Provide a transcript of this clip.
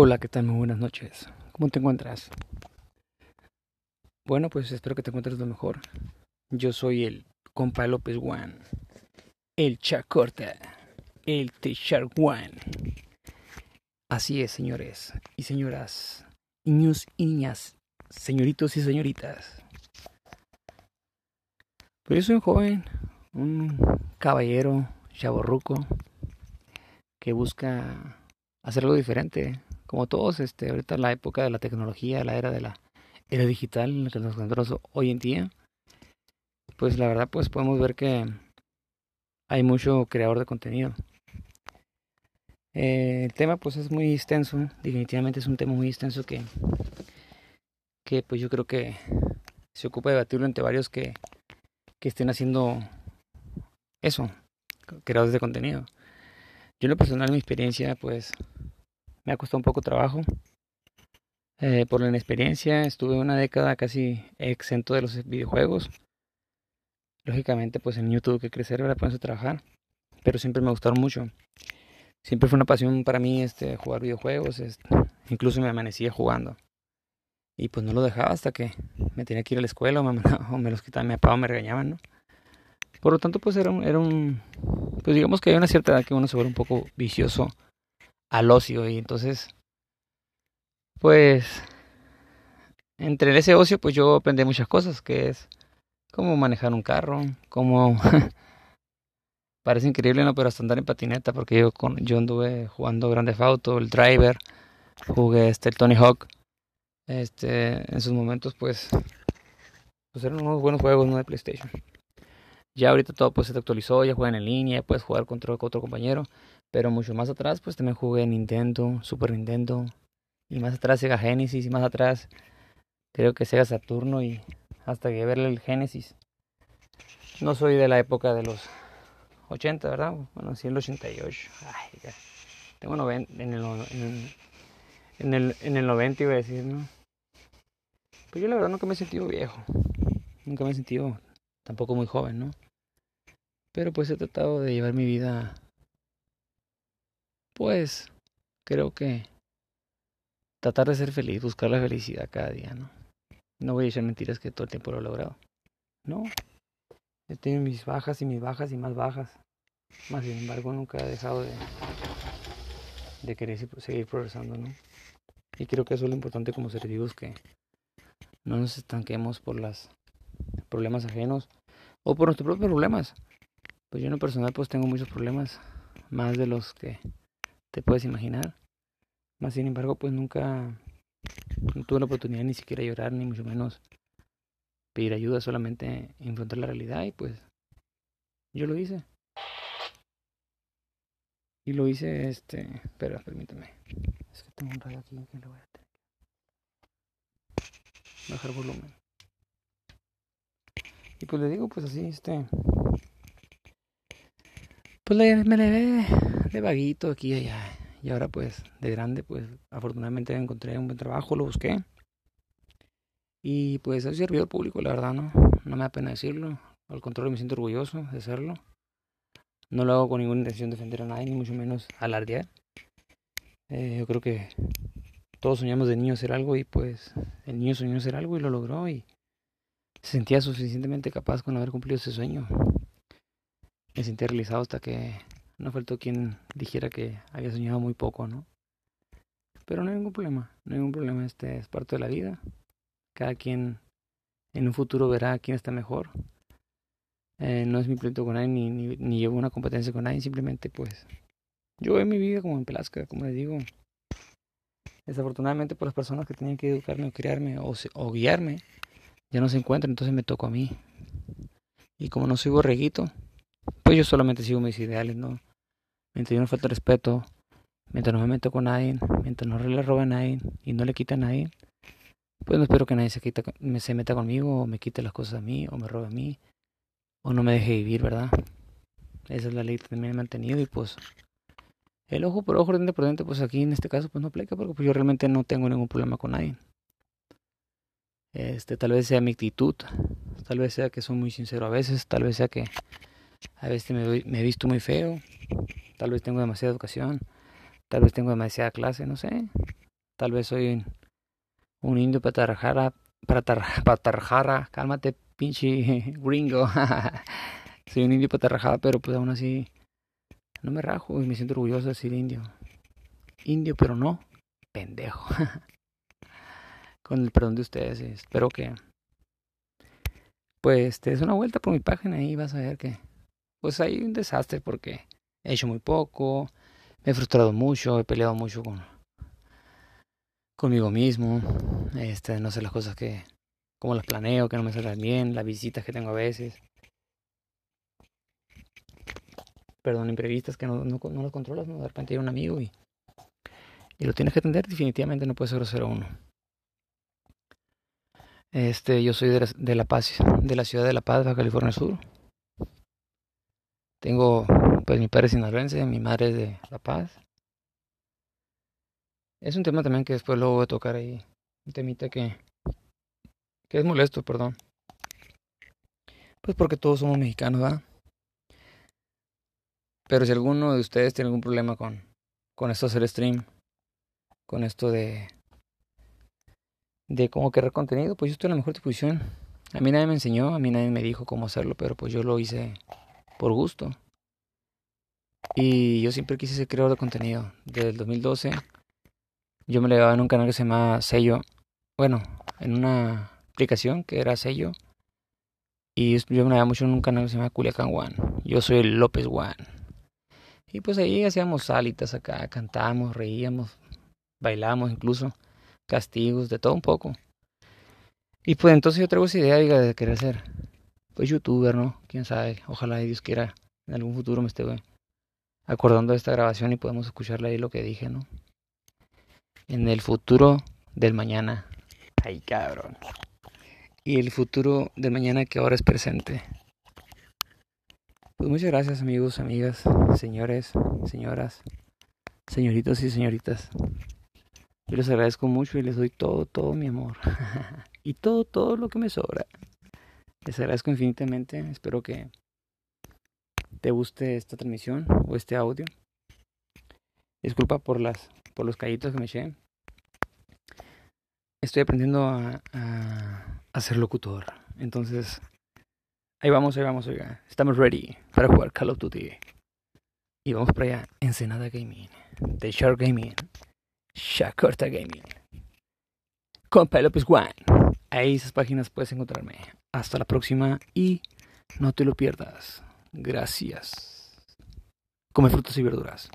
Hola, ¿qué tal? Muy buenas noches. ¿Cómo te encuentras? Bueno, pues espero que te encuentres lo mejor. Yo soy el compa López One, el Chacorta, el T-Shark One. Así es, señores y señoras, niños y niñas, señoritos y señoritas. Pues yo soy un joven, un caballero, chaborruco, que busca hacer algo diferente. Como todos, este, ahorita la época de la tecnología, la era de la era digital en la que nos encontramos hoy en día, pues la verdad, pues podemos ver que hay mucho creador de contenido. Eh, el tema pues es muy extenso, definitivamente es un tema muy extenso que, que pues yo creo que se ocupa de debatirlo entre varios que, que estén haciendo eso, creadores de contenido. Yo en lo personal, mi experiencia pues me ha costado un poco trabajo. Eh, por la inexperiencia, estuve una década casi exento de los videojuegos. Lógicamente, pues en YouTube que crecer para ponerse a trabajar. Pero siempre me gustaron mucho. Siempre fue una pasión para mí este, jugar videojuegos. Este, incluso me amanecía jugando. Y pues no lo dejaba hasta que me tenía que ir a la escuela o me, o me los quitaban, mi papá me regañaban, ¿no? Por lo tanto, pues era un, era un... Pues digamos que hay una cierta edad que uno se vuelve un poco vicioso al ocio y entonces pues entre ese ocio pues yo aprendí muchas cosas que es cómo manejar un carro cómo parece increíble no pero hasta andar en patineta porque yo con yo anduve jugando Grande Auto el Driver jugué este el Tony Hawk este en sus momentos pues pues eran unos buenos juegos no de PlayStation. Ya ahorita todo pues se actualizó ya juegan en línea puedes jugar contra otro compañero pero mucho más atrás, pues también jugué Nintendo, Super Nintendo. Y más atrás Sega Genesis. Y más atrás creo que Sega Saturno. Y hasta que verle el Genesis. No soy de la época de los 80, ¿verdad? Bueno, sí, el 88. Ay, ya. Tengo 90, en, el, en, en, el, en el 90 iba a decir, ¿no? Pues yo la verdad nunca me he sentido viejo. Nunca me he sentido tampoco muy joven, ¿no? Pero pues he tratado de llevar mi vida pues creo que tratar de ser feliz, buscar la felicidad cada día, ¿no? No voy a echar mentiras que todo el tiempo lo he logrado. No. He tenido mis bajas y mis bajas y más bajas. Más sin embargo, nunca he dejado de, de querer seguir progresando, ¿no? Y creo que eso es lo importante como seres vivos, que no nos estanquemos por los problemas ajenos o por nuestros propios problemas. Pues yo en lo personal pues tengo muchos problemas, más de los que te puedes imaginar. Más sin embargo, pues nunca tuve la oportunidad ni siquiera llorar, ni mucho menos pedir ayuda, solamente enfrentar la realidad y pues yo lo hice. Y lo hice, este, espera, permítame. Es que tengo un radio aquí lo voy a tener bajar volumen. Y pues le digo, pues así, este, pues me le ve de vaguito aquí y allá. Y ahora pues de grande pues afortunadamente encontré un buen trabajo, lo busqué. Y pues soy servidor público, la verdad, ¿no? No me da pena decirlo. Al contrario, me siento orgulloso de serlo. No lo hago con ninguna intención de defender a nadie, ni mucho menos alardear. Eh, yo creo que todos soñamos de niño hacer algo y pues el niño soñó hacer algo y lo logró y se sentía suficientemente capaz con haber cumplido ese sueño. Me sentí realizado hasta que no faltó quien dijera que había soñado muy poco, ¿no? Pero no hay ningún problema, no hay ningún problema, este es parte de la vida. Cada quien en un futuro verá quién está mejor. Eh, no es mi pleito con nadie, ni, ni, ni, llevo una competencia con nadie, simplemente pues yo veo mi vida como en Pelasca, como les digo. Desafortunadamente por las personas que tenían que educarme o criarme o, o guiarme, ya no se encuentran, entonces me tocó a mí. Y como no soy borreguito, pues yo solamente sigo mis ideales, ¿no? Mientras yo no falta respeto, mientras no me meto con nadie, mientras no le roba a nadie y no le quita a nadie, pues no espero que nadie se, quita, se meta conmigo o me quite las cosas a mí o me robe a mí o no me deje vivir, ¿verdad? Esa es la ley que también he mantenido y pues el ojo por ojo, diente por diente, pues aquí en este caso pues no aplica porque pues yo realmente no tengo ningún problema con nadie. Este, tal vez sea mi actitud, tal vez sea que soy muy sincero a veces, tal vez sea que a veces me, me he visto muy feo, Tal vez tengo demasiada educación, tal vez tengo demasiada clase, no sé. Tal vez soy un, indio patarjara, patarjara, cálmate pinche gringo. soy un indio patarjara, pero pues aún así no me rajo y me siento orgulloso de decir indio. Indio, pero no pendejo. Con el perdón de ustedes, espero que pues te des una vuelta por mi página y vas a ver que pues hay un desastre porque he hecho muy poco, me he frustrado mucho, he peleado mucho con conmigo mismo, este, no sé las cosas que, como las planeo, que no me salen bien, las visitas que tengo a veces, perdón, imprevistas que no, no, no los controlas, ¿no? de repente hay un amigo y, y lo tienes que atender, definitivamente no puede ser grosero uno. Este, yo soy de la, de la Paz, de la ciudad de La Paz, California Sur. Tengo, pues mi padre es sinaloense, mi madre es de La Paz. Es un tema también que después lo voy a tocar ahí. Un temita que, que es molesto, perdón. Pues porque todos somos mexicanos, ¿verdad? Pero si alguno de ustedes tiene algún problema con, con esto hacer stream, con esto de, de cómo crear contenido, pues yo estoy en la mejor disposición. A mí nadie me enseñó, a mí nadie me dijo cómo hacerlo, pero pues yo lo hice por gusto. Y yo siempre quise ser creador de contenido. Desde el 2012 yo me levaba en un canal que se llama Sello. Bueno, en una aplicación que era Sello. Y yo me levaba mucho en un canal que se llama Culiacán One. Yo soy el López One. Y pues ahí hacíamos salitas acá, cantábamos, reíamos, bailamos incluso, castigos, de todo un poco. Y pues entonces yo traigo esa idea de querer ser pues youtuber, ¿no? Quién sabe, ojalá Dios quiera en algún futuro me esté acordando de esta grabación y podemos escucharle ahí lo que dije, ¿no? En el futuro del mañana. Ay, cabrón. Y el futuro del mañana que ahora es presente. Pues muchas gracias amigos, amigas, señores, señoras, señoritos y señoritas. Yo les agradezco mucho y les doy todo, todo mi amor. y todo, todo lo que me sobra. Les agradezco infinitamente. Espero que te guste esta transmisión o este audio. Disculpa por las por los callitos que me eché. Estoy aprendiendo a, a, ser locutor. Entonces, ahí vamos, ahí vamos, oiga. Estamos ready para jugar Call of Duty. Y vamos para allá. Ensenada Gaming. The Shark Gaming. Shakorta Gaming. Con López One. Ahí esas páginas puedes encontrarme. Hasta la próxima y no te lo pierdas. Gracias. Come frutas y verduras.